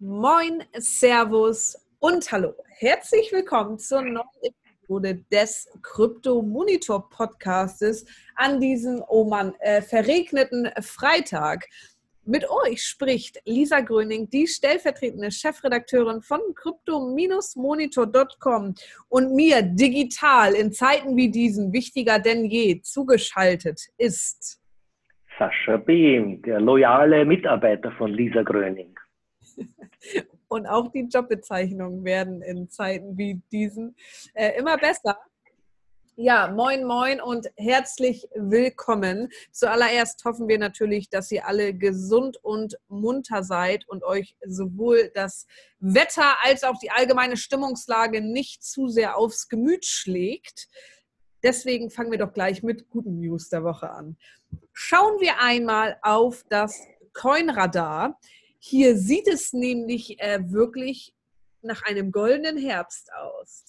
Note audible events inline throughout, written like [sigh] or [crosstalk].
Moin, Servus und Hallo. Herzlich willkommen zur neuen Episode des Krypto Monitor Podcastes an diesem, oh Mann, äh, verregneten Freitag. Mit euch spricht Lisa Gröning, die stellvertretende Chefredakteurin von crypto-monitor.com und mir digital in Zeiten wie diesen wichtiger denn je zugeschaltet ist Sascha Behm, der loyale Mitarbeiter von Lisa Gröning. Und auch die Jobbezeichnungen werden in Zeiten wie diesen äh, immer besser. Ja, moin, moin und herzlich willkommen. Zuallererst hoffen wir natürlich, dass ihr alle gesund und munter seid und euch sowohl das Wetter als auch die allgemeine Stimmungslage nicht zu sehr aufs Gemüt schlägt. Deswegen fangen wir doch gleich mit guten News der Woche an. Schauen wir einmal auf das Coinradar. Hier sieht es nämlich äh, wirklich nach einem goldenen Herbst aus.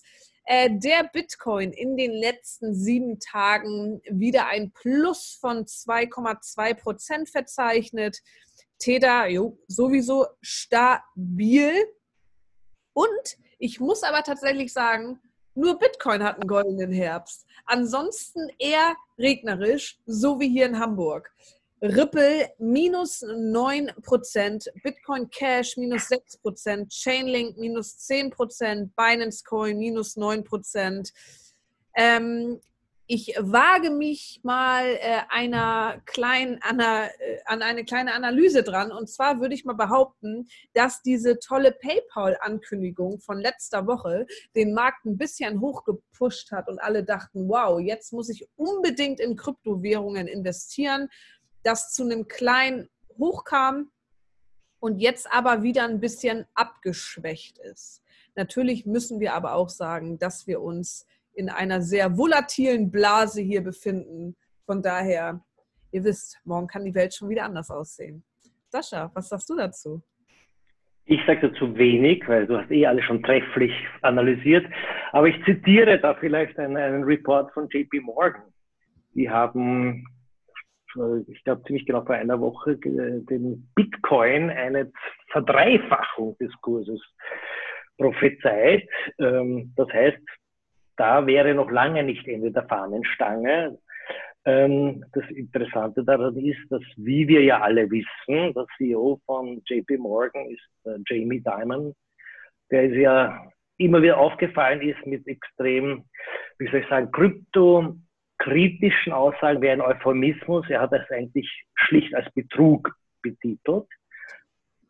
Äh, der Bitcoin in den letzten sieben Tagen wieder ein Plus von 2,2 Prozent verzeichnet. Tether jo, sowieso stabil. Und ich muss aber tatsächlich sagen, nur Bitcoin hat einen goldenen Herbst. Ansonsten eher regnerisch, so wie hier in Hamburg. Ripple minus 9%, Bitcoin Cash minus 6%, Chainlink minus 10%, Binance Coin minus 9%. Ähm, ich wage mich mal äh, einer kleinen, ana, äh, an eine kleine Analyse dran. Und zwar würde ich mal behaupten, dass diese tolle PayPal-Ankündigung von letzter Woche den Markt ein bisschen hochgepusht hat und alle dachten, wow, jetzt muss ich unbedingt in Kryptowährungen investieren das zu einem kleinen Hoch kam und jetzt aber wieder ein bisschen abgeschwächt ist. Natürlich müssen wir aber auch sagen, dass wir uns in einer sehr volatilen Blase hier befinden. Von daher, ihr wisst, morgen kann die Welt schon wieder anders aussehen. Sascha, was sagst du dazu? Ich sage dazu wenig, weil du hast eh alles schon trefflich analysiert. Aber ich zitiere da vielleicht einen, einen Report von JP Morgan. Die haben ich glaube ziemlich genau vor einer Woche, den Bitcoin eine Verdreifachung des Kurses prophezeit. Ähm, das heißt, da wäre noch lange nicht Ende der Fahnenstange. Ähm, das Interessante daran ist, dass, wie wir ja alle wissen, der CEO von JP Morgan ist äh, Jamie Dimon, der ist ja immer wieder aufgefallen ist mit extrem, wie soll ich sagen, Krypto kritischen Aussagen wäre ein Euphemismus. Er hat das eigentlich schlicht als Betrug betitelt.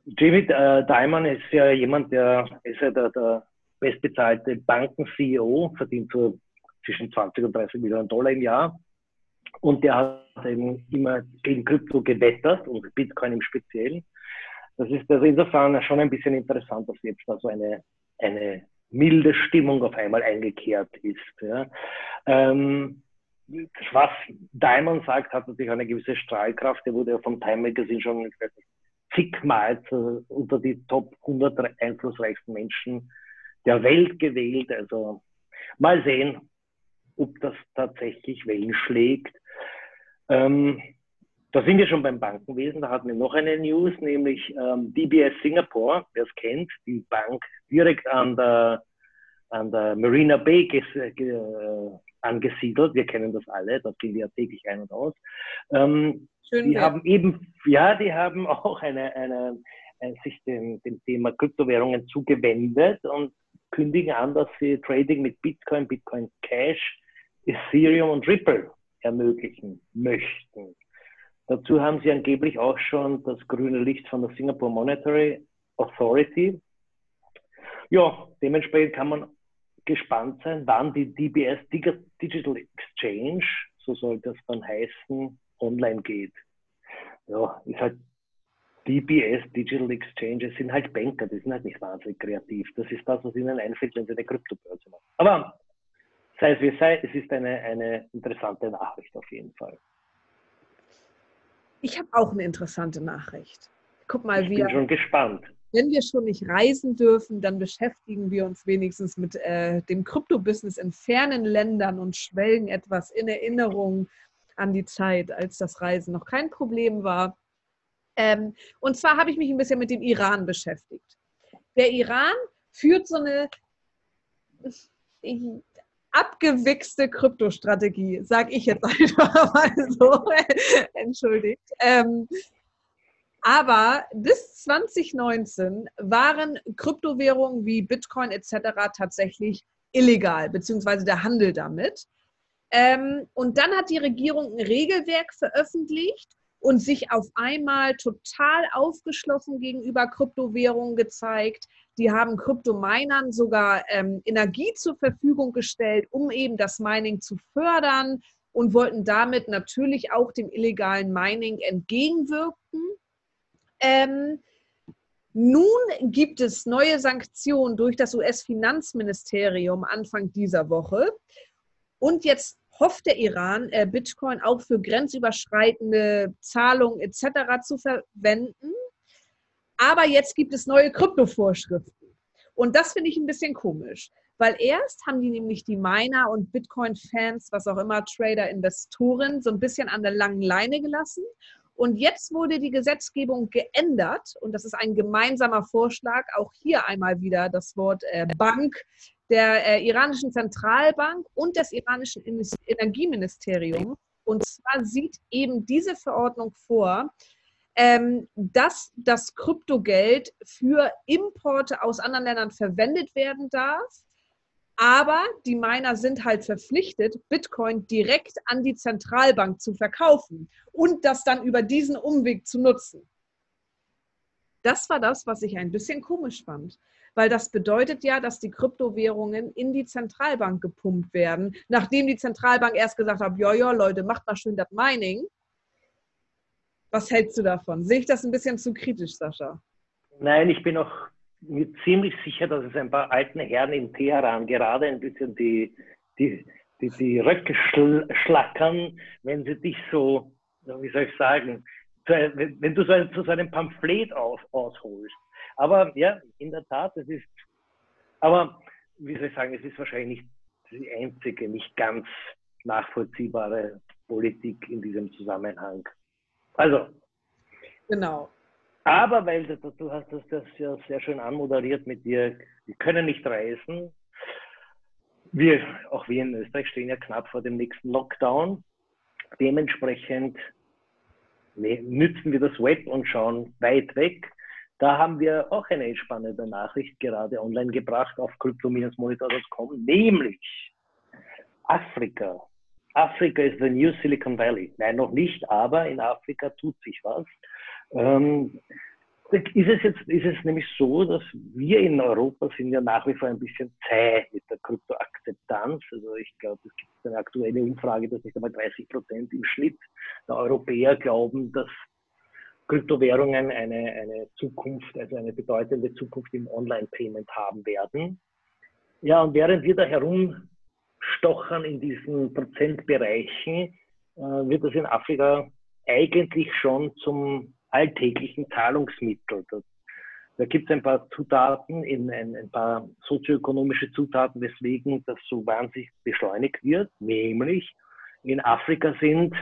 Jamie äh, Dimon ist ja jemand, der ist ja der, der bestbezahlte Banken-CEO, verdient so zwischen 20 und 30 Millionen Dollar im Jahr. Und der hat eben immer gegen Krypto gewettert und Bitcoin im Speziellen. Das ist also insofern schon ein bisschen interessant, dass jetzt da so eine, eine milde Stimmung auf einmal eingekehrt ist. Ja. Ähm, was Diamond sagt, hat natürlich eine gewisse Strahlkraft. Der wurde ja vom Time Magazine schon zigmal unter die Top 100 einflussreichsten Menschen der Welt gewählt. Also mal sehen, ob das tatsächlich Wellen schlägt. Ähm, da sind wir schon beim Bankenwesen. Da hatten wir noch eine News, nämlich ähm, DBS Singapore, wer es kennt, die Bank direkt an der, an der Marina Bay äh, angesiedelt. Wir kennen das alle, da gehen wir ja täglich ein und aus. Ähm, Schön, die ja. haben eben, ja, die haben [laughs] auch eine, eine, eine sich dem, dem Thema Kryptowährungen zugewendet und kündigen an, dass sie Trading mit Bitcoin, Bitcoin Cash, Ethereum und Ripple ermöglichen möchten. Dazu haben sie angeblich auch schon das grüne Licht von der Singapore Monetary Authority. Ja, dementsprechend kann man gespannt sein, wann die DBS Digital Exchange, so soll das dann heißen, online geht. Ja, ist halt DBS Digital Exchanges sind halt Banker, die sind halt nicht wahnsinnig kreativ. Das ist das, was ihnen einfällt, wenn sie eine Kryptobörse machen. Aber sei es wie es sei, es ist eine, eine interessante Nachricht auf jeden Fall. Ich habe auch eine interessante Nachricht. Guck mal, ich wir. bin schon gespannt wenn wir schon nicht reisen dürfen, dann beschäftigen wir uns wenigstens mit äh, dem Krypto-Business in fernen Ländern und schwelgen etwas in Erinnerung an die Zeit, als das Reisen noch kein Problem war. Ähm, und zwar habe ich mich ein bisschen mit dem Iran beschäftigt. Der Iran führt so eine abgewichste Kryptostrategie, sage ich jetzt [laughs] einfach mal so. Entschuldigt. Ähm, aber bis 2019 waren Kryptowährungen wie Bitcoin etc. tatsächlich illegal, beziehungsweise der Handel damit. Ähm, und dann hat die Regierung ein Regelwerk veröffentlicht und sich auf einmal total aufgeschlossen gegenüber Kryptowährungen gezeigt. Die haben Kryptominern sogar ähm, Energie zur Verfügung gestellt, um eben das Mining zu fördern und wollten damit natürlich auch dem illegalen Mining entgegenwirken. Ähm, nun gibt es neue Sanktionen durch das US-Finanzministerium Anfang dieser Woche. Und jetzt hofft der Iran, äh, Bitcoin auch für grenzüberschreitende Zahlungen etc. zu verwenden. Aber jetzt gibt es neue Kryptovorschriften. Und das finde ich ein bisschen komisch, weil erst haben die nämlich die Miner und Bitcoin-Fans, was auch immer, Trader, Investoren, so ein bisschen an der langen Leine gelassen. Und jetzt wurde die Gesetzgebung geändert. Und das ist ein gemeinsamer Vorschlag, auch hier einmal wieder das Wort äh, Bank der äh, iranischen Zentralbank und des iranischen Energieministeriums. Und zwar sieht eben diese Verordnung vor, ähm, dass das Kryptogeld für Importe aus anderen Ländern verwendet werden darf aber die Miner sind halt verpflichtet, Bitcoin direkt an die Zentralbank zu verkaufen und das dann über diesen Umweg zu nutzen. Das war das, was ich ein bisschen komisch fand, weil das bedeutet ja, dass die Kryptowährungen in die Zentralbank gepumpt werden, nachdem die Zentralbank erst gesagt hat, ja, ja, Leute, macht mal schön das Mining. Was hältst du davon? Sehe ich das ein bisschen zu kritisch, Sascha? Nein, ich bin auch mir ziemlich sicher, dass es ein paar alten Herren in Teheran gerade ein bisschen die, die, die, die Röcke schlackern, wenn sie dich so, wie soll ich sagen, wenn du so ein, so einem Pamphlet aus, ausholst. Aber ja, in der Tat, es ist, aber wie soll ich sagen, es ist wahrscheinlich nicht die einzige, nicht ganz nachvollziehbare Politik in diesem Zusammenhang. Also. Genau. Aber weil du, du hast das, das ja sehr schön anmoderiert mit dir, wir können nicht reisen. Wir, auch wir in Österreich, stehen ja knapp vor dem nächsten Lockdown. Dementsprechend ne, nützen wir das Web und schauen weit weg. Da haben wir auch eine spannende Nachricht gerade online gebracht auf crypto-monitor.com, nämlich Afrika. Afrika ist the new Silicon Valley. Nein, noch nicht, aber in Afrika tut sich was. Ähm, ist es jetzt ist es nämlich so, dass wir in Europa sind ja nach wie vor ein bisschen zäh mit der Kryptoakzeptanz. Also ich glaube, es gibt eine aktuelle Umfrage, dass nicht einmal 30 Prozent im Schnitt der Europäer glauben, dass Kryptowährungen eine, eine Zukunft, also eine bedeutende Zukunft im Online-Payment haben werden. Ja, und während wir da herumstochern in diesen Prozentbereichen, äh, wird das in Afrika eigentlich schon zum alltäglichen Zahlungsmittel. Das, da gibt es ein paar Zutaten, in ein, ein, paar sozioökonomische Zutaten, weswegen das so wahnsinnig beschleunigt wird. Nämlich in Afrika sind,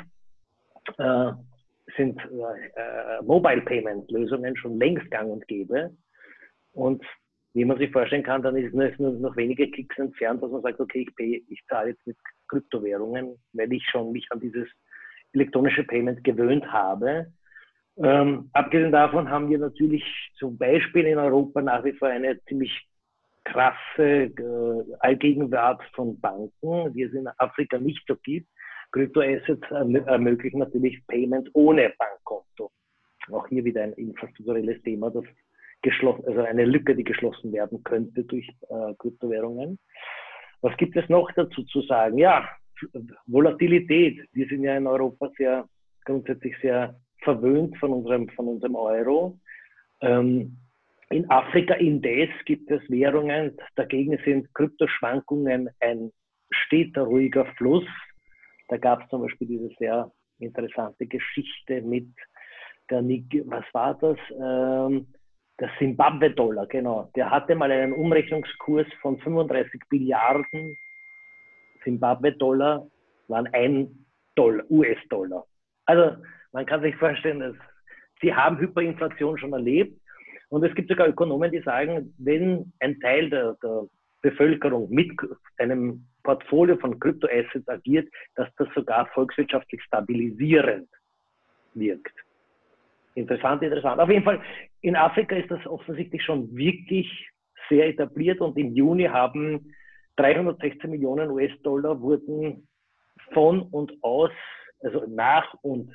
äh, sind äh, Mobile Payment Lösungen schon längst gang und gäbe. Und wie man sich vorstellen kann, dann ist es nur noch wenige Klicks entfernt, dass man sagt, okay, ich, pay, ich zahle jetzt mit Kryptowährungen, weil ich schon mich an dieses elektronische Payment gewöhnt habe. Ähm, abgesehen davon haben wir natürlich zum Beispiel in Europa nach wie vor eine ziemlich krasse äh, Allgegenwart von Banken, die es in Afrika nicht so gibt. Kryptoassets ermöglichen natürlich Payment ohne Bankkonto. Auch hier wieder ein infrastrukturelles Thema, das geschlossen, also eine Lücke, die geschlossen werden könnte durch äh, Kryptowährungen. Was gibt es noch dazu zu sagen? Ja, Volatilität. Wir sind ja in Europa sehr grundsätzlich sehr verwöhnt von unserem, von unserem Euro. Ähm, in Afrika indes gibt es Währungen, dagegen sind Kryptoschwankungen ein steter, ruhiger Fluss. Da gab es zum Beispiel diese sehr interessante Geschichte mit der, was war das? Ähm, der Zimbabwe-Dollar, genau. Der hatte mal einen Umrechnungskurs von 35 Milliarden Zimbabwe-Dollar, waren ein US-Dollar. Also man kann sich vorstellen, dass sie haben Hyperinflation schon erlebt Und es gibt sogar Ökonomen, die sagen, wenn ein Teil der, der Bevölkerung mit einem Portfolio von Kryptoassets agiert, dass das sogar volkswirtschaftlich stabilisierend wirkt. Interessant, interessant. Auf jeden Fall, in Afrika ist das offensichtlich schon wirklich sehr etabliert und im Juni haben 316 Millionen US-Dollar wurden von und aus, also nach und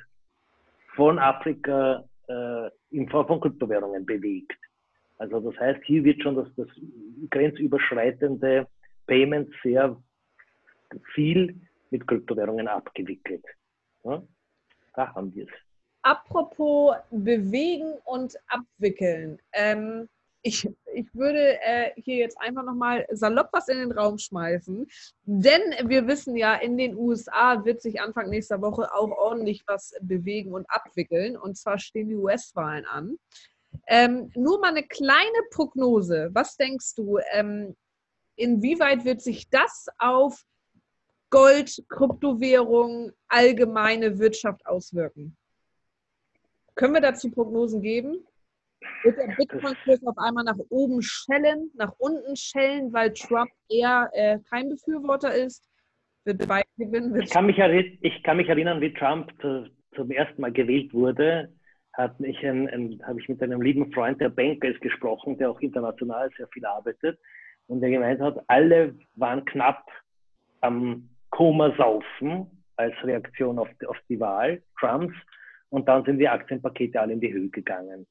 von Afrika äh, in Form von Kryptowährungen bewegt. Also das heißt, hier wird schon das, das grenzüberschreitende Payment sehr viel mit Kryptowährungen abgewickelt. Ja? Da haben wir es. Apropos bewegen und abwickeln. Ähm, ich, ich würde äh, hier jetzt einfach nochmal salopp was in den Raum schmeißen. Denn wir wissen ja, in den USA wird sich Anfang nächster Woche auch ordentlich was bewegen und abwickeln. Und zwar stehen die US-Wahlen an. Ähm, nur mal eine kleine Prognose. Was denkst du, ähm, inwieweit wird sich das auf Gold, Kryptowährung, allgemeine Wirtschaft auswirken? Können wir dazu Prognosen geben? Wird der Bitcoin-Kurs auf einmal nach oben schellen, nach unten schellen, weil Trump eher äh, kein Befürworter ist? Wird Biden gewinnen? Ich kann, mich ich kann mich erinnern, wie Trump zu, zum ersten Mal gewählt wurde, habe ich mit einem lieben Freund, der Banker ist, gesprochen, der auch international sehr viel arbeitet und der gemeint hat, alle waren knapp am Koma saufen als Reaktion auf, auf die Wahl Trumps und dann sind die Aktienpakete alle in die Höhe gegangen.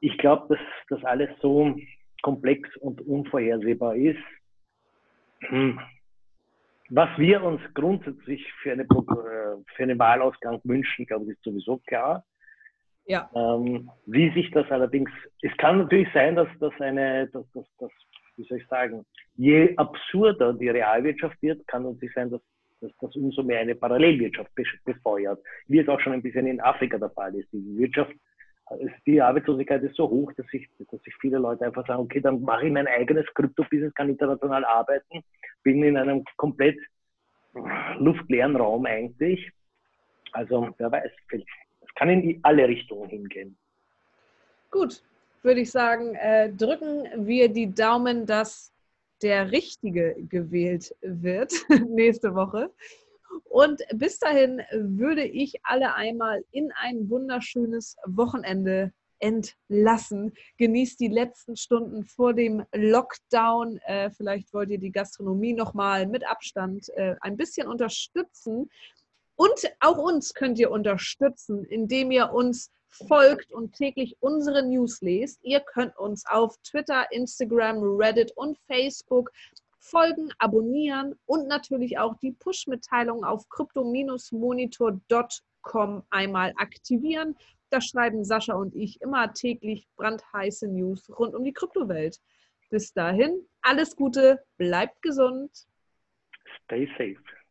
Ich glaube, dass das alles so komplex und unvorhersehbar ist. Hm. Was wir uns grundsätzlich für, eine, äh, für einen Wahlausgang wünschen, glaube ich, ist sowieso klar. Ja. Ähm, wie sich das allerdings, es kann natürlich sein, dass das eine, dass, dass, dass, wie soll ich sagen, je absurder die Realwirtschaft wird, kann natürlich sein, dass, dass das umso mehr eine Parallelwirtschaft befeuert, wie es auch schon ein bisschen in Afrika der Fall ist. Die Wirtschaft, die Arbeitslosigkeit ist so hoch, dass sich, dass sich viele Leute einfach sagen, okay, dann mache ich mein eigenes Krypto-Business, kann international arbeiten, bin in einem komplett luftleeren Raum eigentlich. Also, wer weiß, vielleicht kann in alle Richtungen hingehen. Gut, würde ich sagen, äh, drücken wir die Daumen, dass der Richtige gewählt wird [laughs] nächste Woche. Und bis dahin würde ich alle einmal in ein wunderschönes Wochenende entlassen. Genießt die letzten Stunden vor dem Lockdown. Äh, vielleicht wollt ihr die Gastronomie nochmal mit Abstand äh, ein bisschen unterstützen. Und auch uns könnt ihr unterstützen, indem ihr uns folgt und täglich unsere News lest. Ihr könnt uns auf Twitter, Instagram, Reddit und Facebook folgen, abonnieren und natürlich auch die Push-Mitteilung auf crypto-monitor.com einmal aktivieren. Da schreiben Sascha und ich immer täglich brandheiße News rund um die Kryptowelt. Bis dahin, alles Gute, bleibt gesund. Stay safe.